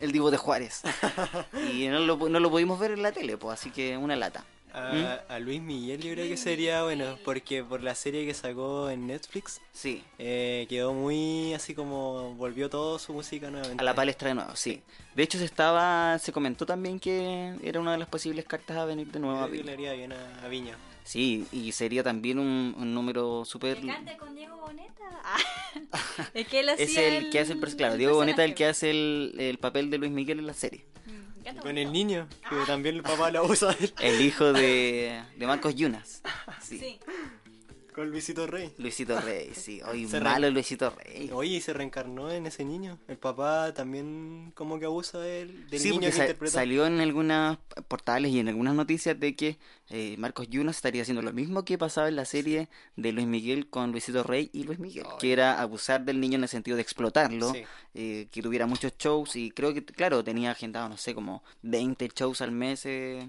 el Divo de Juárez. [laughs] Y no lo, no lo pudimos ver en la tele, pues así que una lata. A, a Luis Miguel yo creo que sería bueno, porque por la serie que sacó en Netflix Sí, eh, quedó muy así como volvió todo su música nuevamente. a la palestra de nuevo, sí. De hecho se estaba, se comentó también que era una de las posibles cartas a venir de nuevo a Viña. le haría bien a, a Viña. Sí, y sería también un, un número súper... Con Diego Boneta. Ah. [laughs] es que él [laughs] Es hacía el que hace el claro, Diego Boneta es el que hace el, el papel de Luis Miguel en la serie. Con el niño, que también el papá lo usa. El hijo de, de Marcos Yunas. [laughs] Sí. Sí. Con Luisito Rey. Luisito Rey, sí. [laughs] Hoy Se malo Luisito Rey. Oye, y se reencarnó en ese niño. El papá también como que abusa de él, del Sí, niño que sa- salió en algunas portales y en algunas noticias de que eh, Marcos Yunas estaría haciendo lo mismo que pasaba en la serie de Luis Miguel con Luisito Rey y Luis Miguel, que era abusar del niño en el sentido de explotarlo, Sí. eh, que tuviera muchos shows y creo que, claro, tenía agendado, no sé, como 20 shows al mes eh,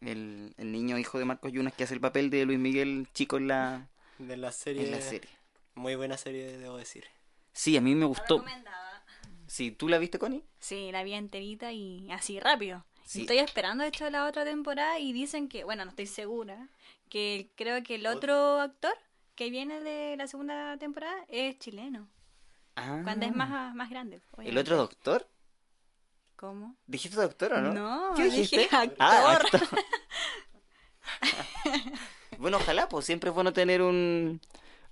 el, el niño hijo de Marcos Yunas que hace el papel de Luis Miguel chico en la, De la serie. en la serie. Muy buena serie, debo decir. Sí, a mí me gustó. Sí, ¿tú la viste, Connie? Sí, la vi enterita y así rápido. Sí. Estoy esperando de hecho la otra temporada y dicen que, bueno, no estoy segura, que creo que el otro actor que viene de la segunda temporada es chileno, Ah. cuando es más, más grande. ¿El otro doctor? ¿Cómo? ¿Dijiste doctor o no? No, ¿Qué dije dijiste? actor. Ah, actor. [laughs] [laughs] bueno, ojalá, pues siempre es bueno tener un,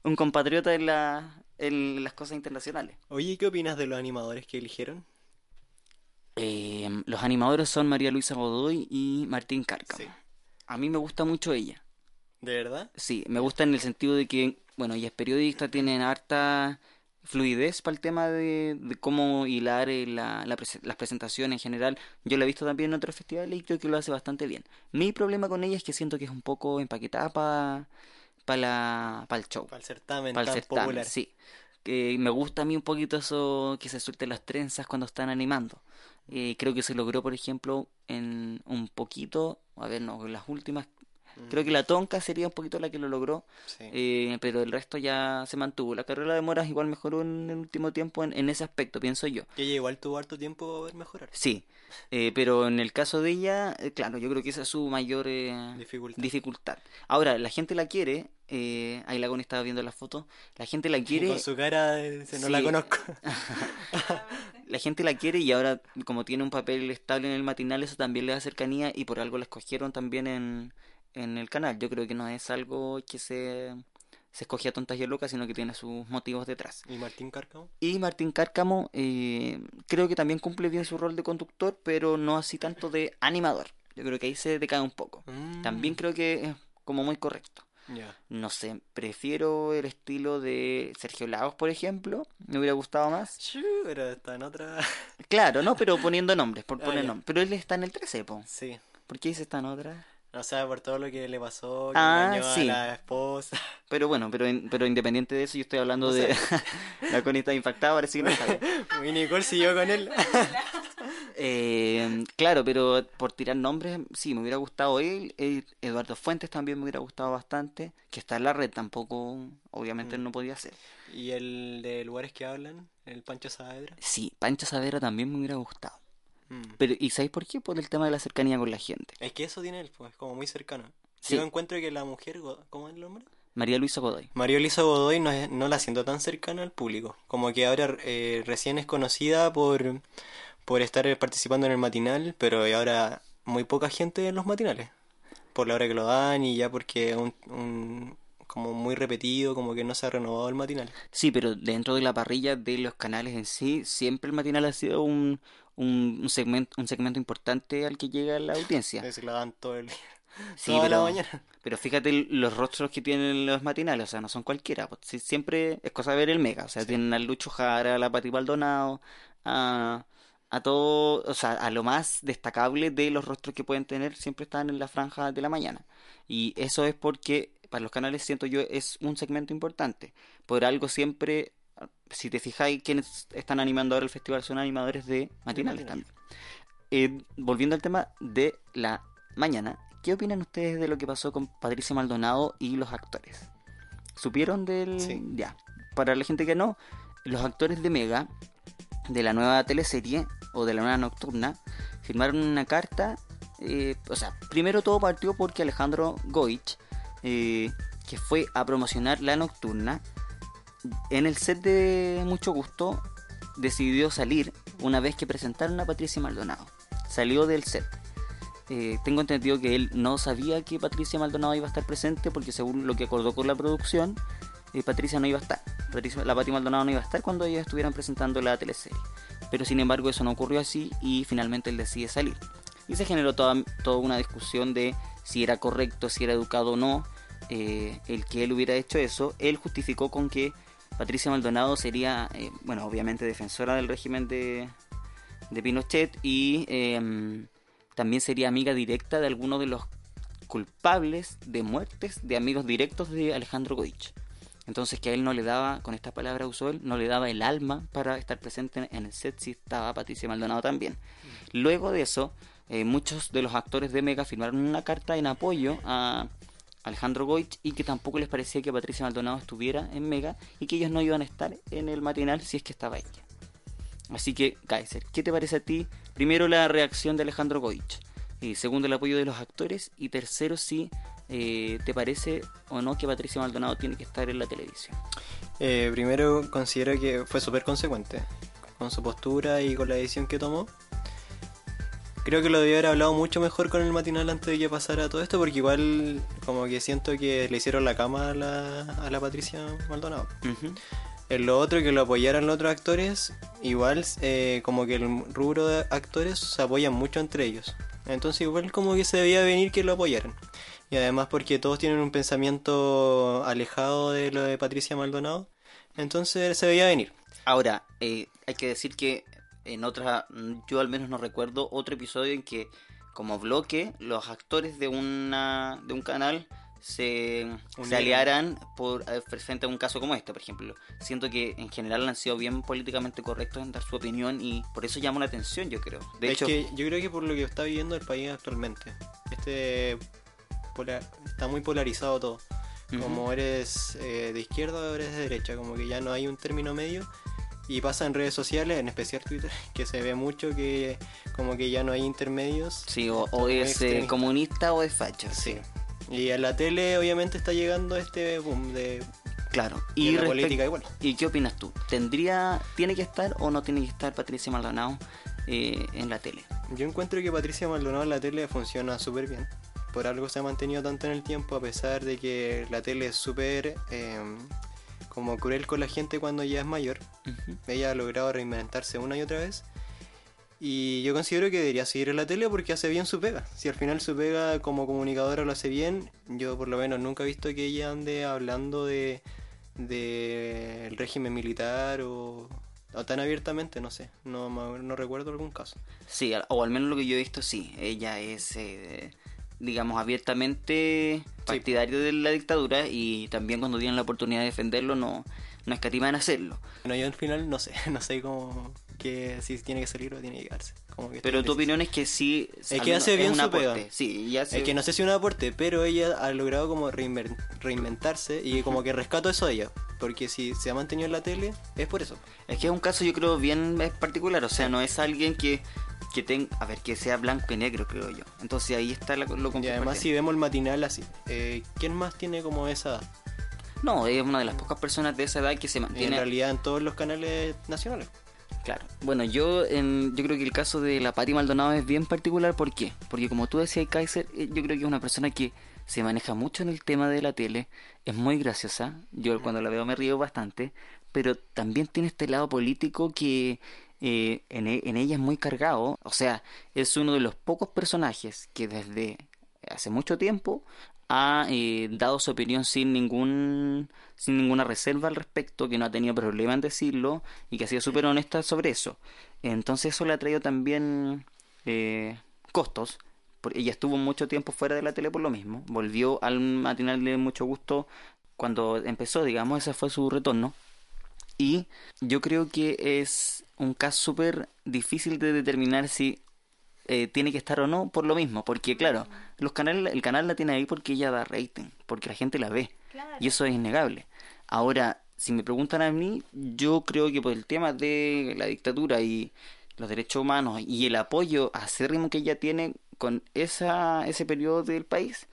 un compatriota en, la, en las cosas internacionales. Oye, ¿qué opinas de los animadores que eligieron? Eh, los animadores son María Luisa Godoy y Martín Cárcamo. Sí. A mí me gusta mucho ella. ¿De verdad? Sí, me gusta en el sentido de que, bueno, ella es periodista, tienen harta fluidez para el tema de, de cómo hilar eh, la, la prese- las presentaciones en general. Yo la he visto también en otros festivales y creo que lo hace bastante bien. Mi problema con ella es que siento que es un poco empaquetada para para el show, Para el certamen para el certamen, popular. sí. Que me gusta a mí un poquito eso que se suelten las trenzas cuando están animando. Eh, creo que se logró, por ejemplo, en un poquito, a ver, no, en las últimas Creo que la Tonka sería un poquito la que lo logró, Sí. eh, pero el resto ya se mantuvo. La carrera de Moras igual mejoró en el último tiempo en, en ese aspecto, pienso yo. Que ella igual tuvo harto tiempo a ver mejorar. Sí, eh, pero en el caso de ella, eh, claro, yo creo que esa es su mayor eh, Dificultad. dificultad. Ahora, la gente la quiere, eh, ahí la Connie estaba viendo las fotos, la gente la quiere, Con su cara, de- no la Sí. conozco. [laughs] la gente la quiere y ahora como tiene un papel estable en el matinal, eso también le da cercanía y por algo la escogieron también en, en el canal. Yo creo que no es algo que se, se escoge a tontas y a locas, sino que tiene sus motivos detrás. ¿Y Martín Cárcamo? Y Martín Cárcamo eh, creo que también cumple bien su rol de conductor, pero no así tanto de animador. Yo creo que ahí se decae un poco. Mm, También creo que es como muy correcto. Ya. No sé, prefiero el estilo de Sergio Lagos, por ejemplo. Me hubiera gustado más. Pero está en otra. Claro, ¿no? Pero poniendo nombres, por Ah, poner nombres. Pero él está en el 13, po. Sí. ¿Por qué dice está en otra? O sea, por todo lo que le pasó, que Ah, engañó sí. a la esposa. [laughs] Pero bueno, pero, in- pero independiente de eso, yo estoy hablando O de... [laughs] la Connie está impactada, parece que no bien. [laughs] Y Nicole siguió con él. Eh, claro, pero por tirar nombres, sí, me hubiera gustado él. eh, Eduardo Fuentes también me hubiera gustado bastante. Que está en la red, tampoco, obviamente Mm. no podía ser. Y el de lugares que hablan, el Pancho Saavedra. Sí, Pancho Savera también me hubiera gustado. Mm. Pero, ¿y sabéis por qué? Por el tema de la cercanía con la gente. Es que eso tiene él, pues, como muy cercano. Sí. Yo encuentro que la mujer, ¿cómo es el nombre? María Luisa Godoy. María Elisa Godoy no, es- no la siento tan cercana al público. Como que ahora eh, recién es conocida por, por estar participando en el matinal, pero ahora muy poca gente en los matinales. Por la hora que lo dan y ya porque un, un- como muy repetido, como que no se ha renovado el matinal. Sí, pero dentro de la parrilla de los canales en sí, siempre el matinal ha sido un, un, un segmento, un segmento importante al que llega la audiencia. Se la dan todo el Sí, toda la pero, mañana. pero fíjate los rostros que tienen los matinales, o sea, no son cualquiera. pues, siempre es cosa de ver el mega. O sea, tienen a Lucho Jara, a la Pati Maldonado, a, a todo, o sea, a lo más destacable de los rostros que pueden tener, siempre están en la franja de la mañana. Y eso es porque para los canales, siento yo, es un segmento importante. Por algo siempre, si te fijáis, quienes están animando ahora el festival son animadores de matinales también. Eh, volviendo al tema de la mañana, ¿qué opinan ustedes de lo que pasó con Patricia Maldonado y los actores? ¿Supieron del...? Sí. Ya. Para la gente que no, los actores de Mega, de la nueva teleserie o de la nueva nocturna, firmaron una carta. eh, o sea, primero todo partió porque Alejandro Goich, eh, que fue a promocionar la nocturna, en el set de Mucho Gusto decidió salir una vez que presentaron a Patricia Maldonado. Salió del set. Eh, tengo entendido que él no sabía que Patricia Maldonado iba a estar presente porque según lo que acordó con la producción, eh, Patricia no iba a estar. La Pati Maldonado no iba a estar cuando ellos estuvieran presentando la teleserie. Pero sin embargo eso no ocurrió así y finalmente él decide salir. Y se generó toda, toda una discusión de si era correcto, si era educado o no eh, el que él hubiera hecho eso. Él justificó con que Patricia Maldonado sería, eh, bueno, obviamente defensora del régimen de, de Pinochet y eh, también sería amiga directa de algunos de los culpables de muertes de amigos directos de Alejandro Goich. Entonces que a él no le daba, con esta palabra usó él, no le daba el alma para estar presente en el set si estaba Patricia Maldonado también. Luego de eso, eh, muchos de los actores de Mega firmaron una carta en apoyo a Alejandro Goich y que tampoco les parecía que Patricia Maldonado estuviera en Mega y que ellos no iban a estar en el matinal si es que estaba ella. Así que, Kaiser, ¿qué te parece a ti? Primero, la reacción de Alejandro Goich. Y segundo, el apoyo de los actores. Y tercero, si eh, te parece o no que Patricia Maldonado tiene que estar en la televisión. Eh, primero considero que fue súper consecuente con su postura y con la decisión que tomó. Creo que lo debió haber hablado mucho mejor con el matinal antes de que pasara todo esto, porque igual como que siento que le hicieron la cama a la, a la Patricia Maldonado. Ujú. En lo otro, que lo apoyaran los otros actores, igual eh, como que el rubro de actores se apoyan mucho entre ellos. Entonces igual como que se debía venir que lo apoyaran. Y además porque todos tienen un pensamiento alejado de lo de Patricia Maldonado. Entonces se veía venir. Ahora, eh, hay que decir que en otra, yo al menos no recuerdo otro episodio en que como bloque los actores de una de un canal se, se aliaran por eh, frente a un caso como este, por ejemplo. Siento que en general han sido bien políticamente correctos en dar su opinión y por eso llama la atención, yo creo. De es hecho, que yo creo que por lo que está viviendo el país actualmente. Este pola- está muy polarizado todo. Como eres eh, de izquierda o eres de derecha, como que ya no hay un término medio. Y pasa en redes sociales, en especial Twitter, [laughs] que se ve mucho que como que ya no hay intermedios. sí, o, es eh, comunista o es facho. Sí. Y a la tele obviamente está llegando este boom de, Claro. de Y, la respect- política igual. ¿Y qué opinas tú? ¿Tendría, tiene que estar o no tiene que estar Patricia Maldonado eh, en la tele? Yo encuentro que Patricia Maldonado en la tele funciona súper bien. Por algo se ha mantenido tanto en el tiempo, a pesar de que la tele es súper eh, como cruel con la gente cuando ya es mayor. Ella ha logrado reinventarse una y otra vez. Y yo considero que debería seguir en la tele porque hace bien su pega. Si al final su pega como comunicadora lo hace bien, yo por lo menos nunca he visto que ella ande hablando de del régimen militar o, o tan abiertamente, no sé. No, no recuerdo algún caso. Sí, o al menos lo que yo he visto, sí. Ella es, eh, digamos, abiertamente partidario de la dictadura y también cuando tienen la oportunidad de defenderlo no, no escatima en hacerlo. Bueno, yo al final no sé, [laughs] no sé cómo que si tiene que salir o tiene que quedarse. Como que Pero tu opinión es que sí. Es que hace bien un su aporte. pega. Sí, hace- Es que no sé si un aporte, pero ella ha logrado como reinventarse y como que rescato eso de ella. Porque si se ha mantenido en la tele, es por eso. Es que es un caso yo creo bien particular, o sea, no es alguien que, que tenga, a ver, que sea blanco y negro, creo yo. Entonces ahí está la- lo Y complicado. además si vemos el matinal así, eh, ¿quién más tiene como esa edad? No, es una de las pocas personas de esa edad que se Y en mantiene... realidad en todos los canales nacionales. Claro. Bueno, yo en, yo creo que el caso de la Patti Maldonado es bien particular. ¿Por qué? Porque como tú decías, Kaiser, eh, yo creo que es una persona que se maneja mucho en el tema de la tele. Es muy graciosa. Yo cuando la veo me río bastante. Pero también tiene este lado político que eh, en, e- en ella es muy cargado. O sea, es uno de los pocos personajes que desde hace mucho tiempo ha eh, dado su opinión sin ningún sin ninguna reserva al respecto, que no ha tenido problema en decirlo y que ha sido súper honesta sobre eso. Entonces eso le ha traído también eh, costos. Ella estuvo mucho tiempo fuera de la tele por lo mismo. Volvió al matinal de mucho gusto cuando empezó, digamos, ese fue su retorno. Y yo creo que es un caso súper difícil de determinar si eh, tiene que estar o no por lo mismo. Porque claro, los canales, el canal la tiene ahí porque ella da rating, porque la gente la ve. Claro. Y eso es innegable. Ahora, si me preguntan a mí, yo creo que por el tema de la dictadura y los derechos humanos y el apoyo acérrimo que ella tiene con esa, ese periodo del país,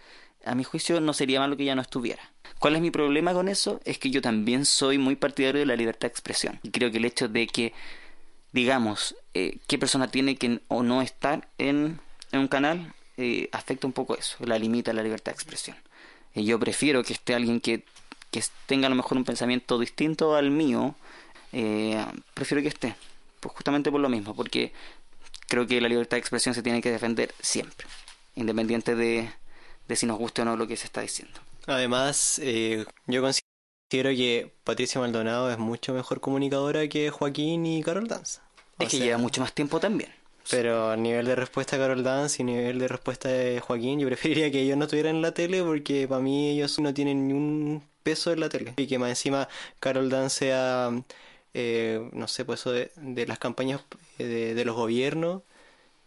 a mi juicio no sería malo que ella no estuviera. ¿Cuál es mi problema con eso? Es que yo también soy muy partidario de la libertad de expresión. Y creo que el hecho de que, digamos, eh, qué persona tiene que o no estar en, en un canal, eh, afecta un poco eso, la limita la libertad de expresión. Y yo prefiero que esté alguien que, que tenga a lo mejor un pensamiento distinto al mío, eh, prefiero que esté, pues justamente por lo mismo, porque creo que la libertad de expresión se tiene que defender siempre, independiente de, de si nos guste o no lo que se está diciendo. Además, eh, yo considero que Patricia Maldonado es mucho mejor comunicadora que Joaquín y Carol Dance. O es que sea, lleva mucho más tiempo también. Pero a nivel de respuesta de Carol Dance y nivel de respuesta de Joaquín, yo [laughs] preferiría que ellos no estuvieran en la tele porque para mí ellos no tienen ni un peso en la tele. Y que más encima Carol Dance sea, eh, no sé, pues eso de, de las campañas eh, de, de los gobiernos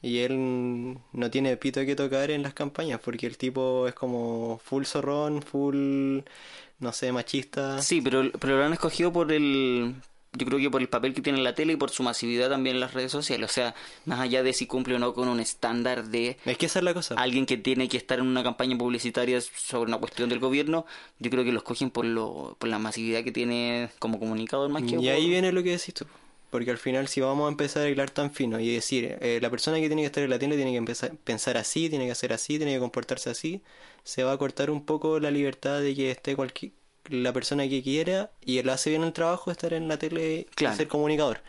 y él no tiene pito que tocar en las campañas porque el tipo es como full zorrón, full, no sé, machista. Sí, pero, pero lo han escogido por el... Yo creo que por el papel que tiene en la tele y por su masividad también en las redes sociales. O sea, más allá de si cumple o no con un estándar de Es que esa es la cosa. alguien que tiene que estar en una campaña publicitaria sobre una cuestión del gobierno, yo creo que lo escogen por, lo, por la masividad que tiene como comunicador más que Y ahí viene lo que decís tú. Porque al final si vamos a empezar a hilar tan fino y decir, eh, la persona que tiene que estar en la tele tiene que empezar, pensar así, tiene que hacer así, tiene que comportarse así, se va a cortar un poco la libertad de que esté cualquier la persona que quiera y él hace bien el trabajo estar en la tele Claro. y ser comunicador.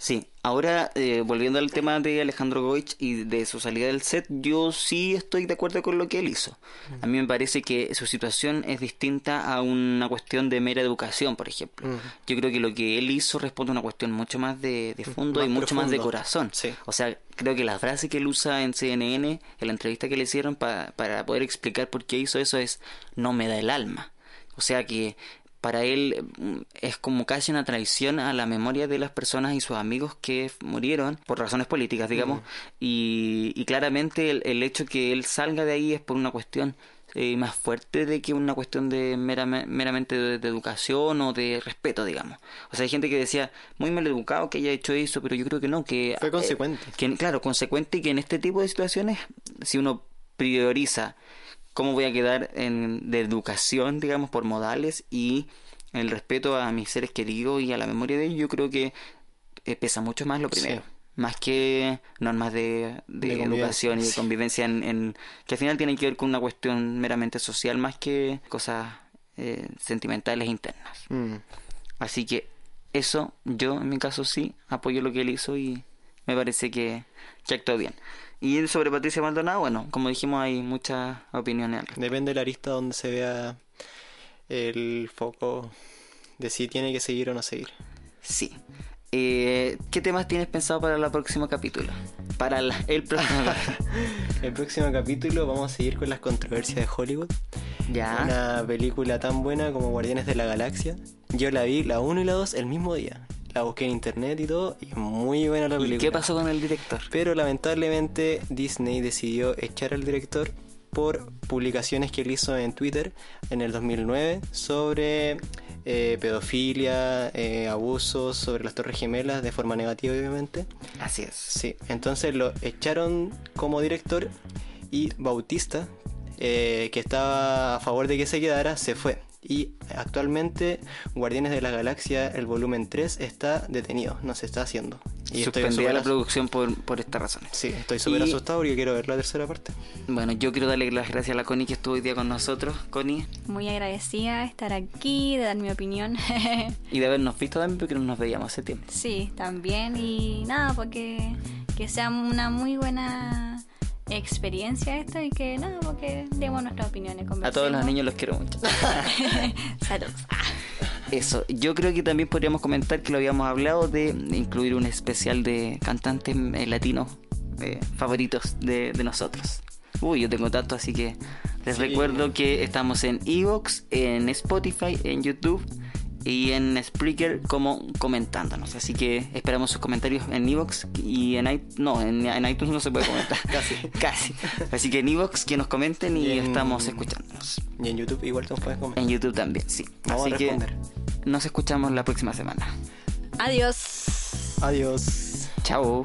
Sí, ahora eh, volviendo al tema de Alejandro Goich y de su salida del set, yo sí estoy de acuerdo con lo que él hizo. A mí me parece que su situación es distinta a una cuestión de mera educación, por ejemplo. Yo creo que lo que él hizo responde a una cuestión mucho más de, de fondo y mucho más de corazón. Sí. O sea, creo que la frase que él usa en CNN, en la entrevista que le hicieron pa- para poder explicar por qué hizo eso es no me da el alma. O sea que para él mm, es como casi una traición a la memoria de las personas y sus amigos que murieron por razones políticas, digamos. Y, y claramente el, el hecho que él salga de ahí es por una cuestión eh, más fuerte de que una cuestión de merame- meramente de, de educación o de respeto, digamos. O sea, hay gente que decía, muy mal educado que haya hecho eso, pero yo creo que no, que... Fue eh, consecuente. que, claro, consecuente y que en este tipo de situaciones, si uno prioriza cómo voy a quedar en, de educación, digamos, por modales y el respeto a mis seres queridos y a la memoria de ellos, yo creo que eh, pesa mucho más lo primero. Sí. Más que normas de, de, De educación y de sí. convivencia en, en- que al final tienen que ver con una cuestión meramente social más que cosas eh, sentimentales internas. Mm. Así que eso, yo en mi caso sí, apoyo lo que él hizo y me parece que, que actuó bien. Y sobre Patricia Maldonado, bueno, como dijimos, hay muchas opiniones. Depende de la arista donde se vea el foco de si tiene que seguir o no seguir. Sí. Eh, ¿Qué temas tienes pensado para el próximo capítulo? Para la- el próximo [laughs] El próximo capítulo vamos a seguir con las controversias de Hollywood. Ya. Una película tan buena como Guardianes de la Galaxia. Yo la vi, la 1 y la 2, el mismo día. La busqué en internet y todo, y muy buena la ¿Y película. qué pasó con el director? Pero lamentablemente Disney decidió echar al director por publicaciones que él hizo en Twitter en el 2009 sobre eh, pedofilia, eh, abusos sobre las Torres Gemelas de forma negativa obviamente. Así es. Sí, entonces lo echaron como director y Bautista, eh, que estaba a favor de que se quedara, se fue. Y actualmente Guardianes de la Galaxia, el volumen 3, está detenido, no se está haciendo. Y estoy Suspendida la producción por, por estas razones. Sí, estoy súper Y- asustado porque quiero ver la tercera parte. Bueno, yo quiero darle las gracias a la Connie que estuvo hoy día con nosotros, Connie, Muy agradecida de estar aquí, de dar mi opinión. [laughs] y de habernos visto también porque no nos veíamos hace tiempo. sí, también. Y nada, porque que sea una muy buena experiencia esto y que nada, porque demos nuestras opiniones. A todos los niños los quiero mucho. [laughs] Saludos. [laughs] Eso, yo creo que también podríamos comentar que lo habíamos hablado de incluir un especial de cantantes eh, latinos eh, favoritos de, de nosotros. Uy, yo tengo tanto, así que les Sí. recuerdo que estamos en Evox, en Spotify, en YouTube y en Spreaker como comentándonos. Así que esperamos sus comentarios en Evox y en iTunes. No, en, en iTunes no se puede comentar. [laughs] Casi. [laughs] Casi. Así que en Evox que nos comenten y, Y en- estamos escuchándonos. Y en YouTube igual te nos puedes comer. En YouTube también, sí. Vamos Así a que responder. nos escuchamos la próxima semana. Adiós. Adiós. Chao.